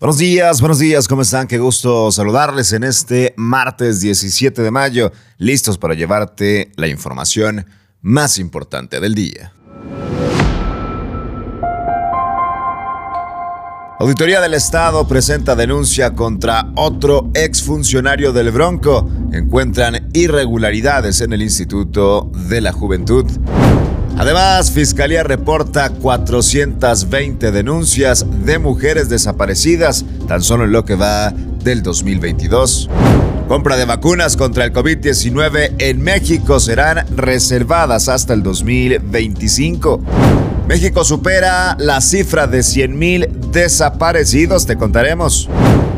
Buenos días, buenos días, ¿cómo están? Qué gusto saludarles en este martes 17 de mayo, listos para llevarte la información más importante del día. Auditoría del Estado presenta denuncia contra otro exfuncionario del Bronco. Encuentran irregularidades en el Instituto de la Juventud. Además, Fiscalía reporta 420 denuncias de mujeres desaparecidas tan solo en lo que va del 2022. Compra de vacunas contra el COVID-19 en México serán reservadas hasta el 2025. México supera la cifra de 100.000 desaparecidos, te contaremos.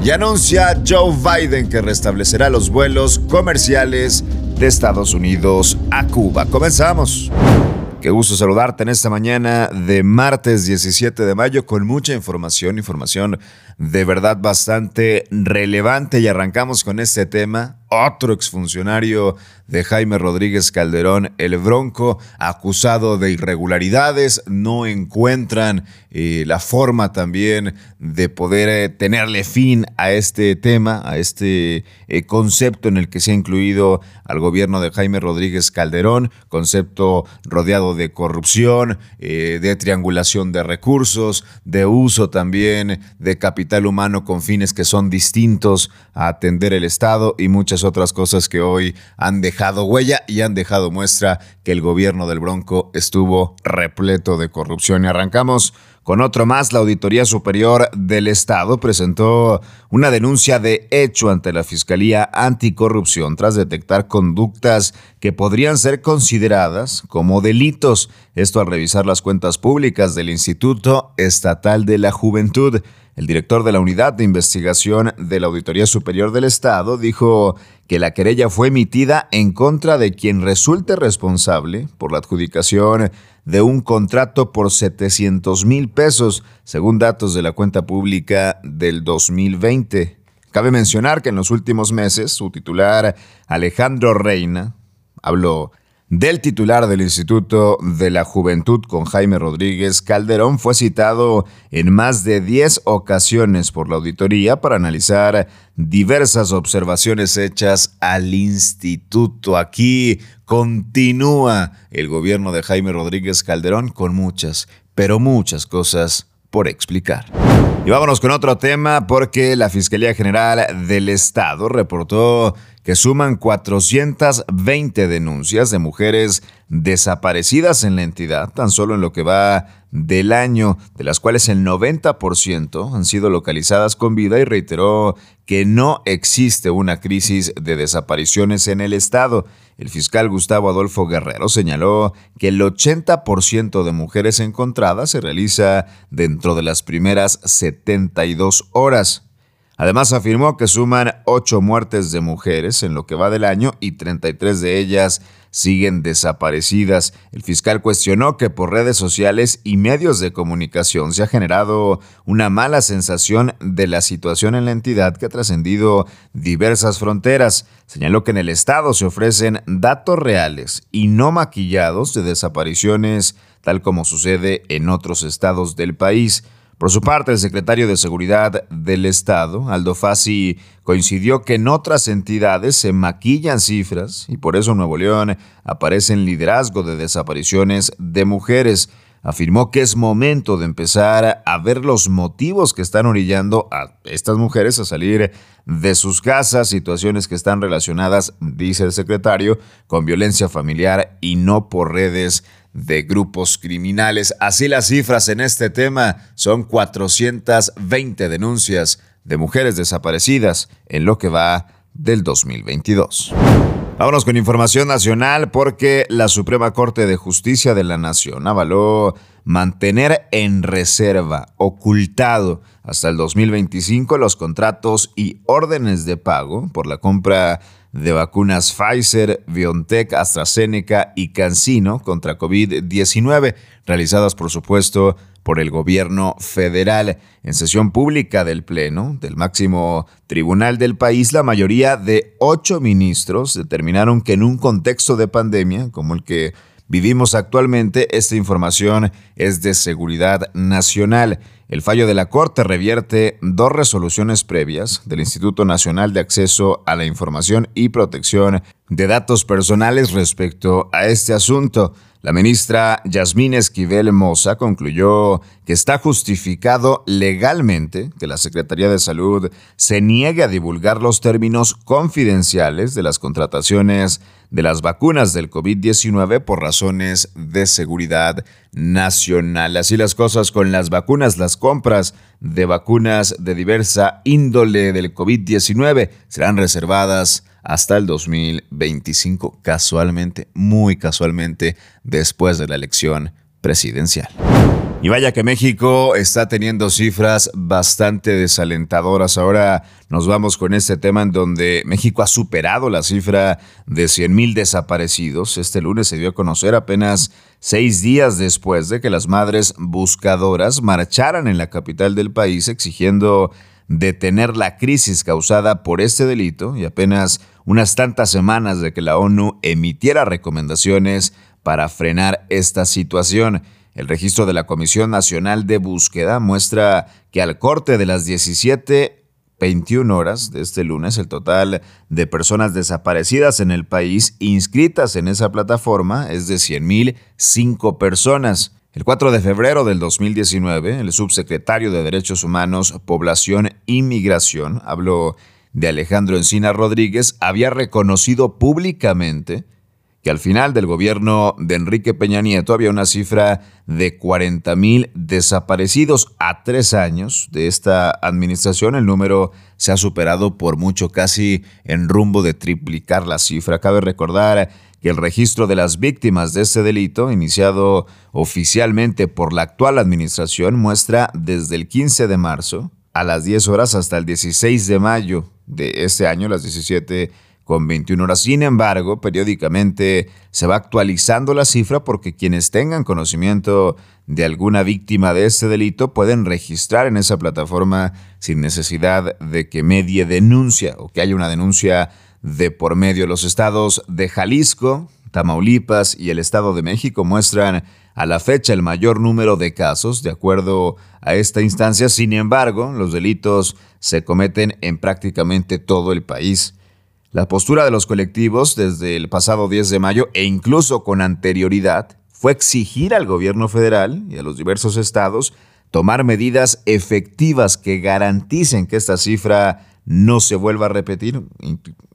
Y anuncia Joe Biden que restablecerá los vuelos comerciales de Estados Unidos a Cuba. Comenzamos. Qué gusto saludarte en esta mañana de martes 17 de mayo con mucha información, información de verdad bastante relevante. Y arrancamos con este tema otro exfuncionario de Jaime Rodríguez Calderón, el Bronco, acusado de irregularidades, no encuentran eh, la forma también de poder eh, tenerle fin a este tema, a este eh, concepto en el que se ha incluido al gobierno de Jaime Rodríguez Calderón, concepto rodeado de corrupción, de triangulación de recursos, de uso también de capital humano con fines que son distintos a atender el Estado y muchas otras cosas que hoy han dejado huella y han dejado muestra que el gobierno del Bronco estuvo repleto de corrupción. Y arrancamos con otro más, la Auditoría Superior del Estado presentó una denuncia de hecho ante la Fiscalía Anticorrupción tras detectar conductas que podrían ser consideradas como delitos. Esto al revisar las cuentas públicas del Instituto Estatal de la Juventud. El director de la Unidad de Investigación de la Auditoría Superior del Estado dijo que la querella fue emitida en contra de quien resulte responsable por la adjudicación de un contrato por 700 mil pesos, según datos de la cuenta pública del 2020. Cabe mencionar que en los últimos meses su titular Alejandro Reina habló del titular del Instituto de la Juventud con Jaime Rodríguez Calderón fue citado en más de 10 ocasiones por la auditoría para analizar diversas observaciones hechas al instituto. Aquí continúa el gobierno de Jaime Rodríguez Calderón con muchas, pero muchas cosas por explicar. Y vámonos con otro tema porque la Fiscalía General del Estado reportó que suman 420 denuncias de mujeres desaparecidas en la entidad, tan solo en lo que va del año, de las cuales el 90% han sido localizadas con vida y reiteró que no existe una crisis de desapariciones en el Estado. El fiscal Gustavo Adolfo Guerrero señaló que el 80% de mujeres encontradas se realiza dentro de las primeras 72 horas. Además afirmó que suman ocho muertes de mujeres en lo que va del año y 33 de ellas siguen desaparecidas. El fiscal cuestionó que por redes sociales y medios de comunicación se ha generado una mala sensación de la situación en la entidad que ha trascendido diversas fronteras. Señaló que en el Estado se ofrecen datos reales y no maquillados de desapariciones, tal como sucede en otros estados del país. Por su parte, el secretario de Seguridad del Estado, Aldo Fassi, coincidió que en otras entidades se maquillan cifras y por eso Nuevo León aparece en liderazgo de desapariciones de mujeres. Afirmó que es momento de empezar a ver los motivos que están orillando a estas mujeres a salir de sus casas, situaciones que están relacionadas, dice el secretario, con violencia familiar y no por redes de grupos criminales. Así las cifras en este tema son 420 denuncias de mujeres desaparecidas en lo que va del 2022. Vámonos con información nacional porque la Suprema Corte de Justicia de la Nación avaló mantener en reserva, ocultado hasta el 2025 los contratos y órdenes de pago por la compra vacunas Pfizer, BioNTech, AstraZeneca y CanSino contra COVID-19, realizadas por supuesto por el gobierno federal. En sesión pública del Pleno del máximo tribunal del país, la mayoría de ocho ministros determinaron que en un contexto de pandemia como el que vivimos actualmente, esta información es de seguridad nacional. El fallo de la Corte revierte dos resoluciones previas del Instituto Nacional de Acceso a la Información y Protección de Datos Personales respecto a este asunto. La ministra Yasmín Esquivel Moza concluyó que está justificado legalmente que la Secretaría de Salud se niegue a divulgar los términos confidenciales de las contrataciones de las vacunas del COVID-19 por razones de seguridad nacional. Así las cosas con las vacunas, las compras de vacunas de diversa índole del COVID-19 serán reservadas hasta el 2025, casualmente, muy casualmente, después de la elección presidencial. Y vaya que México está teniendo cifras bastante desalentadoras. Ahora nos vamos con este tema en donde México ha superado la cifra de 100 mil desaparecidos. Este lunes se dio a conocer apenas seis días después de que las madres buscadoras marcharan en la capital del país exigiendo detener la crisis causada por este delito y apenas unas tantas semanas de que la ONU emitiera recomendaciones para frenar esta situación. El registro de la Comisión Nacional de Búsqueda muestra que al corte de las 17.21 horas de este lunes, el total de personas desaparecidas en el país inscritas en esa plataforma es de 100.005 personas. El 4 de febrero del 2019, el subsecretario de Derechos Humanos, Población y Migración, habló de Alejandro Encina Rodríguez, había reconocido públicamente que al final del gobierno de Enrique Peña Nieto había una cifra de 40 mil desaparecidos. A tres años de esta administración el número se ha superado por mucho, casi en rumbo de triplicar la cifra. Cabe recordar el registro de las víctimas de este delito, iniciado oficialmente por la actual administración, muestra desde el 15 de marzo a las 10 horas hasta el 16 de mayo de este año, las 17 con 21 horas. Sin embargo, periódicamente se va actualizando la cifra porque quienes tengan conocimiento de alguna víctima de este delito pueden registrar en esa plataforma sin necesidad de que medie denuncia o que haya una denuncia de por medio. Los estados de Jalisco, Tamaulipas y el Estado de México muestran a la fecha el mayor número de casos, de acuerdo a esta instancia. Sin embargo, los delitos se cometen en prácticamente todo el país. La postura de los colectivos desde el pasado 10 de mayo e incluso con anterioridad fue exigir al gobierno federal y a los diversos estados tomar medidas efectivas que garanticen que esta cifra no se vuelva a repetir,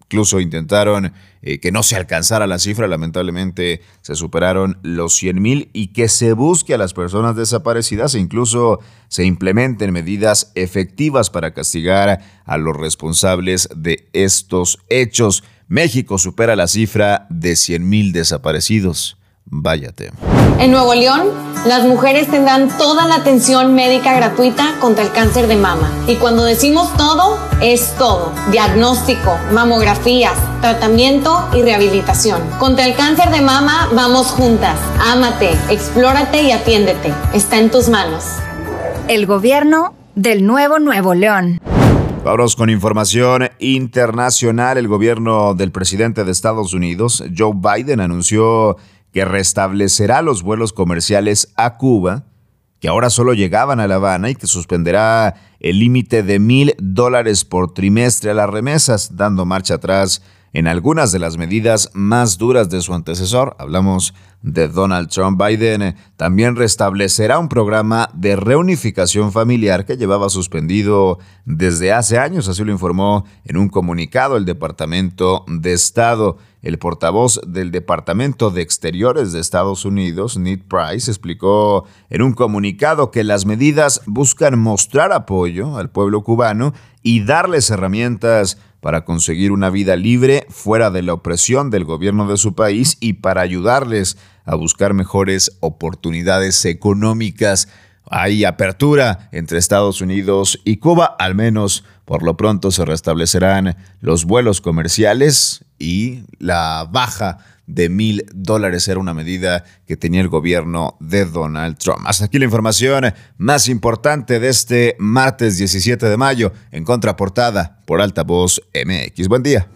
Incluso intentaron eh, que no se alcanzara la cifra, lamentablemente se superaron los 100 mil y que se busque a las personas desaparecidas e incluso se implementen medidas efectivas para castigar a los responsables de estos hechos. México supera la cifra de 100 mil desaparecidos. Váyate. En Nuevo León, las mujeres tendrán toda la atención médica gratuita contra el cáncer de mama. Y cuando decimos todo, es todo. Diagnóstico, mamografías, tratamiento y rehabilitación. Contra el cáncer de mama, vamos juntas. Ámate, explórate y atiéndete. Está en tus manos. El gobierno del nuevo Nuevo León. Vamos con información internacional. El gobierno del presidente de Estados Unidos, Joe Biden, anunció que restablecerá los vuelos comerciales a Cuba, que ahora solo llegaban a La Habana y que suspenderá el límite de mil dólares por trimestre a las remesas, dando marcha atrás en algunas de las medidas más duras de su antecesor. Hablamos de Donald Trump. Biden también restablecerá un programa de reunificación familiar que llevaba suspendido desde hace años, así lo informó en un comunicado el Departamento de Estado. El portavoz del Departamento de Exteriores de Estados Unidos, Ned Price, explicó en un comunicado que las medidas buscan mostrar apoyo al pueblo cubano y darles herramientas para conseguir una vida libre fuera de la opresión del gobierno de su país y para ayudarles a buscar mejores oportunidades económicas. Hay apertura entre Estados Unidos y Cuba, al menos por lo pronto se restablecerán los vuelos comerciales y la baja de mil dólares era una medida que tenía el gobierno de Donald Trump. Hasta aquí la información más importante de este martes 17 de mayo en contraportada por Altavoz MX. Buen día.